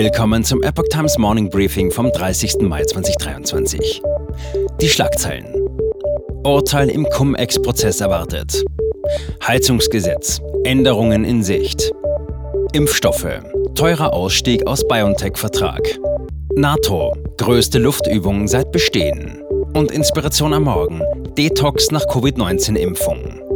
Willkommen zum Epoch Times Morning Briefing vom 30. Mai 2023. Die Schlagzeilen. Urteil im Cum-Ex-Prozess erwartet. Heizungsgesetz. Änderungen in Sicht. Impfstoffe. Teurer Ausstieg aus BioNTech-Vertrag. NATO. Größte Luftübung seit Bestehen. Und Inspiration am Morgen. Detox nach Covid-19-Impfung.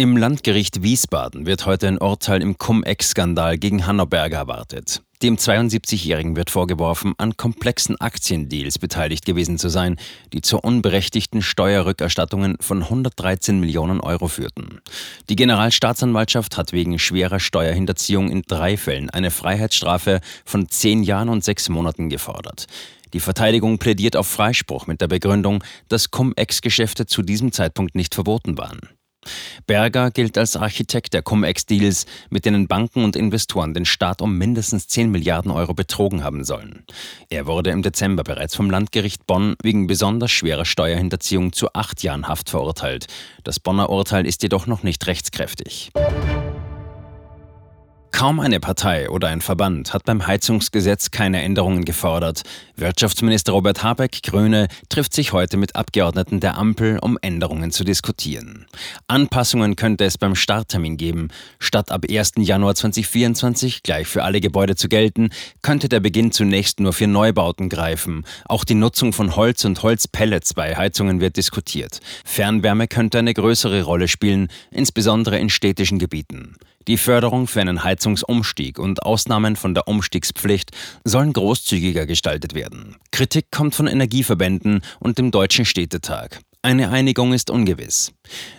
Im Landgericht Wiesbaden wird heute ein Urteil im Cum-Ex-Skandal gegen Hanno Berger erwartet. Dem 72-Jährigen wird vorgeworfen, an komplexen Aktiendeals beteiligt gewesen zu sein, die zu unberechtigten Steuerrückerstattungen von 113 Millionen Euro führten. Die Generalstaatsanwaltschaft hat wegen schwerer Steuerhinterziehung in drei Fällen eine Freiheitsstrafe von zehn Jahren und sechs Monaten gefordert. Die Verteidigung plädiert auf Freispruch mit der Begründung, dass Cum-Ex-Geschäfte zu diesem Zeitpunkt nicht verboten waren. Berger gilt als Architekt der Cum-Ex-Deals, mit denen Banken und Investoren den Staat um mindestens 10 Milliarden Euro betrogen haben sollen. Er wurde im Dezember bereits vom Landgericht Bonn wegen besonders schwerer Steuerhinterziehung zu acht Jahren Haft verurteilt. Das Bonner Urteil ist jedoch noch nicht rechtskräftig. Kaum eine Partei oder ein Verband hat beim Heizungsgesetz keine Änderungen gefordert. Wirtschaftsminister Robert Habeck, Grüne, trifft sich heute mit Abgeordneten der Ampel, um Änderungen zu diskutieren. Anpassungen könnte es beim Starttermin geben. Statt ab 1. Januar 2024 gleich für alle Gebäude zu gelten, könnte der Beginn zunächst nur für Neubauten greifen. Auch die Nutzung von Holz und Holzpellets bei Heizungen wird diskutiert. Fernwärme könnte eine größere Rolle spielen, insbesondere in städtischen Gebieten. Die Förderung für einen Heizungsumstieg und Ausnahmen von der Umstiegspflicht sollen großzügiger gestaltet werden. Kritik kommt von Energieverbänden und dem Deutschen Städtetag. Eine Einigung ist ungewiss.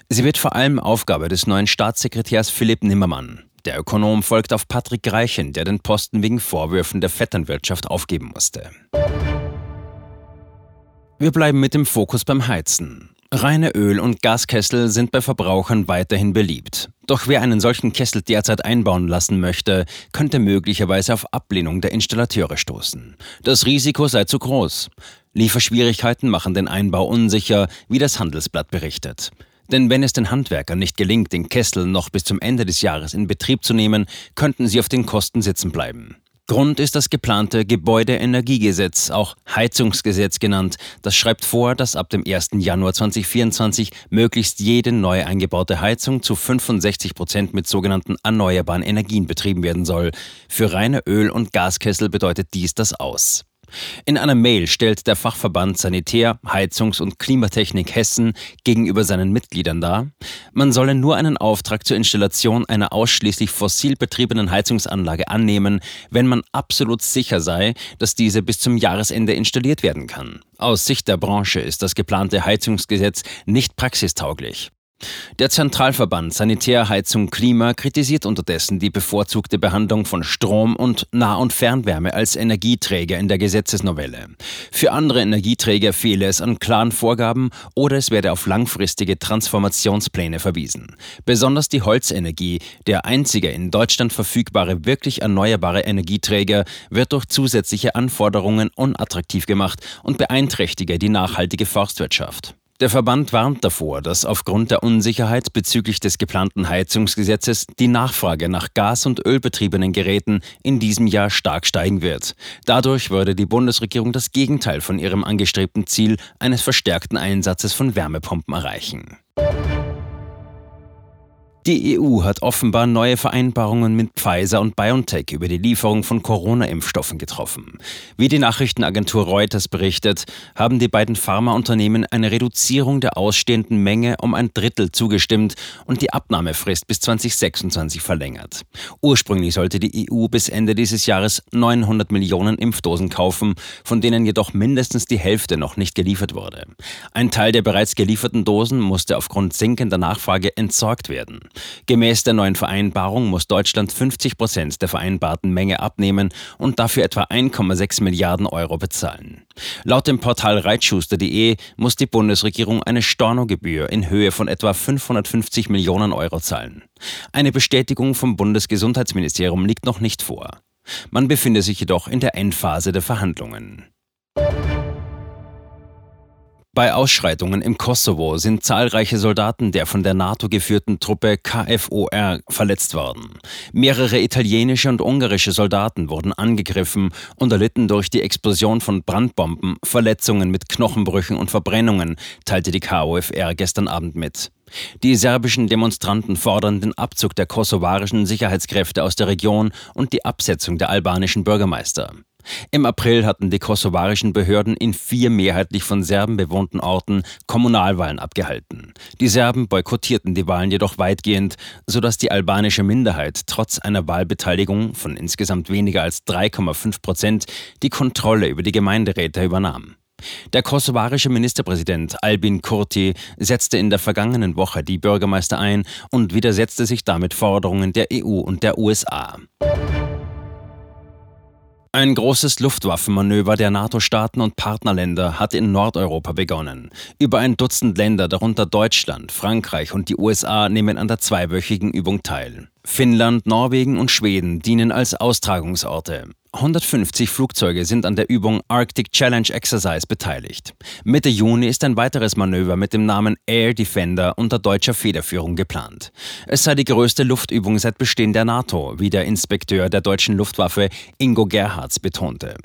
Sie wird vor allem Aufgabe des neuen Staatssekretärs Philipp Nimmermann. Der Ökonom folgt auf Patrick Reichen, der den Posten wegen Vorwürfen der Vetternwirtschaft aufgeben musste. Wir bleiben mit dem Fokus beim Heizen. Reine Öl- und Gaskessel sind bei Verbrauchern weiterhin beliebt. Doch wer einen solchen Kessel derzeit einbauen lassen möchte, könnte möglicherweise auf Ablehnung der Installateure stoßen. Das Risiko sei zu groß. Lieferschwierigkeiten machen den Einbau unsicher, wie das Handelsblatt berichtet. Denn wenn es den Handwerkern nicht gelingt, den Kessel noch bis zum Ende des Jahres in Betrieb zu nehmen, könnten sie auf den Kosten sitzen bleiben. Grund ist das geplante Gebäudeenergiegesetz, auch Heizungsgesetz genannt. Das schreibt vor, dass ab dem 1. Januar 2024 möglichst jede neu eingebaute Heizung zu 65 Prozent mit sogenannten erneuerbaren Energien betrieben werden soll. Für reine Öl- und Gaskessel bedeutet dies das aus. In einer Mail stellt der Fachverband Sanitär, Heizungs- und Klimatechnik Hessen gegenüber seinen Mitgliedern dar, man solle nur einen Auftrag zur Installation einer ausschließlich fossil betriebenen Heizungsanlage annehmen, wenn man absolut sicher sei, dass diese bis zum Jahresende installiert werden kann. Aus Sicht der Branche ist das geplante Heizungsgesetz nicht praxistauglich. Der Zentralverband Sanitär, Heizung, Klima kritisiert unterdessen die bevorzugte Behandlung von Strom und Nah- und Fernwärme als Energieträger in der Gesetzesnovelle. Für andere Energieträger fehle es an klaren Vorgaben oder es werde auf langfristige Transformationspläne verwiesen. Besonders die Holzenergie, der einzige in Deutschland verfügbare wirklich erneuerbare Energieträger, wird durch zusätzliche Anforderungen unattraktiv gemacht und beeinträchtige die nachhaltige Forstwirtschaft. Der Verband warnt davor, dass aufgrund der Unsicherheit bezüglich des geplanten Heizungsgesetzes die Nachfrage nach gas- und ölbetriebenen Geräten in diesem Jahr stark steigen wird. Dadurch würde die Bundesregierung das Gegenteil von ihrem angestrebten Ziel eines verstärkten Einsatzes von Wärmepumpen erreichen. Die EU hat offenbar neue Vereinbarungen mit Pfizer und BioNTech über die Lieferung von Corona-Impfstoffen getroffen. Wie die Nachrichtenagentur Reuters berichtet, haben die beiden Pharmaunternehmen eine Reduzierung der ausstehenden Menge um ein Drittel zugestimmt und die Abnahmefrist bis 2026 verlängert. Ursprünglich sollte die EU bis Ende dieses Jahres 900 Millionen Impfdosen kaufen, von denen jedoch mindestens die Hälfte noch nicht geliefert wurde. Ein Teil der bereits gelieferten Dosen musste aufgrund sinkender Nachfrage entsorgt werden. Gemäß der neuen Vereinbarung muss Deutschland 50 Prozent der vereinbarten Menge abnehmen und dafür etwa 1,6 Milliarden Euro bezahlen. Laut dem Portal reitschuster.de muss die Bundesregierung eine Stornogebühr in Höhe von etwa 550 Millionen Euro zahlen. Eine Bestätigung vom Bundesgesundheitsministerium liegt noch nicht vor. Man befindet sich jedoch in der Endphase der Verhandlungen. Bei Ausschreitungen im Kosovo sind zahlreiche Soldaten der von der NATO geführten Truppe KFOR verletzt worden. Mehrere italienische und ungarische Soldaten wurden angegriffen und erlitten durch die Explosion von Brandbomben Verletzungen mit Knochenbrüchen und Verbrennungen, teilte die KOFR gestern Abend mit. Die serbischen Demonstranten fordern den Abzug der kosovarischen Sicherheitskräfte aus der Region und die Absetzung der albanischen Bürgermeister. Im April hatten die kosovarischen Behörden in vier mehrheitlich von Serben bewohnten Orten Kommunalwahlen abgehalten. Die Serben boykottierten die Wahlen jedoch weitgehend, sodass die albanische Minderheit trotz einer Wahlbeteiligung von insgesamt weniger als 3,5 Prozent die Kontrolle über die Gemeinderäte übernahm. Der kosovarische Ministerpräsident Albin Kurti setzte in der vergangenen Woche die Bürgermeister ein und widersetzte sich damit Forderungen der EU und der USA. Ein großes Luftwaffenmanöver der NATO-Staaten und Partnerländer hat in Nordeuropa begonnen. Über ein Dutzend Länder, darunter Deutschland, Frankreich und die USA, nehmen an der zweiwöchigen Übung teil. Finnland, Norwegen und Schweden dienen als Austragungsorte. 150 Flugzeuge sind an der Übung Arctic Challenge Exercise beteiligt. Mitte Juni ist ein weiteres Manöver mit dem Namen Air Defender unter deutscher Federführung geplant. Es sei die größte Luftübung seit Bestehen der NATO, wie der Inspekteur der deutschen Luftwaffe Ingo Gerhards betonte.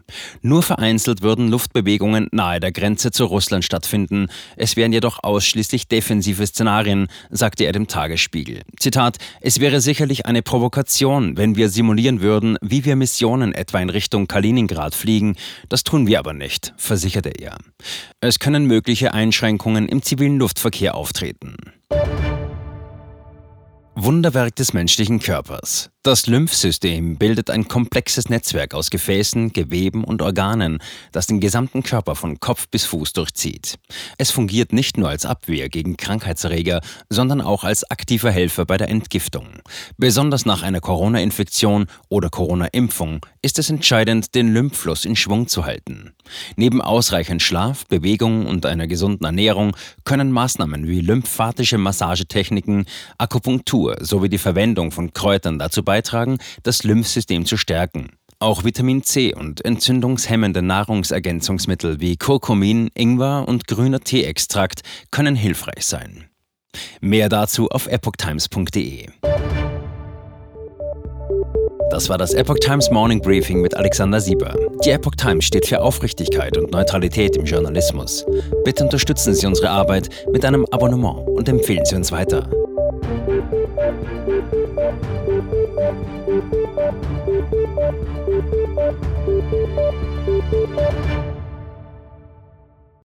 Nur vereinzelt würden Luftbewegungen nahe der Grenze zu Russland stattfinden. Es wären jedoch ausschließlich defensive Szenarien, sagte er dem Tagesspiegel. Zitat: Es wäre sicherlich eine Provokation, wenn wir simulieren würden, wie wir Missionen etwa etwa in Richtung Kaliningrad fliegen, das tun wir aber nicht, versicherte er. Es können mögliche Einschränkungen im zivilen Luftverkehr auftreten. Wunderwerk des menschlichen Körpers. Das Lymphsystem bildet ein komplexes Netzwerk aus Gefäßen, Geweben und Organen, das den gesamten Körper von Kopf bis Fuß durchzieht. Es fungiert nicht nur als Abwehr gegen Krankheitserreger, sondern auch als aktiver Helfer bei der Entgiftung. Besonders nach einer Corona-Infektion oder Corona-Impfung ist es entscheidend, den Lymphfluss in Schwung zu halten. Neben ausreichend Schlaf, Bewegung und einer gesunden Ernährung können Maßnahmen wie lymphatische Massagetechniken, Akupunktur, sowie die Verwendung von Kräutern dazu beitragen, das Lymphsystem zu stärken. Auch Vitamin C und entzündungshemmende Nahrungsergänzungsmittel wie Kurkumin, Ingwer und grüner Teeextrakt können hilfreich sein. Mehr dazu auf epochtimes.de. Das war das Epoch Times Morning Briefing mit Alexander Sieber. Die Epoch Times steht für Aufrichtigkeit und Neutralität im Journalismus. Bitte unterstützen Sie unsere Arbeit mit einem Abonnement und empfehlen Sie uns weiter.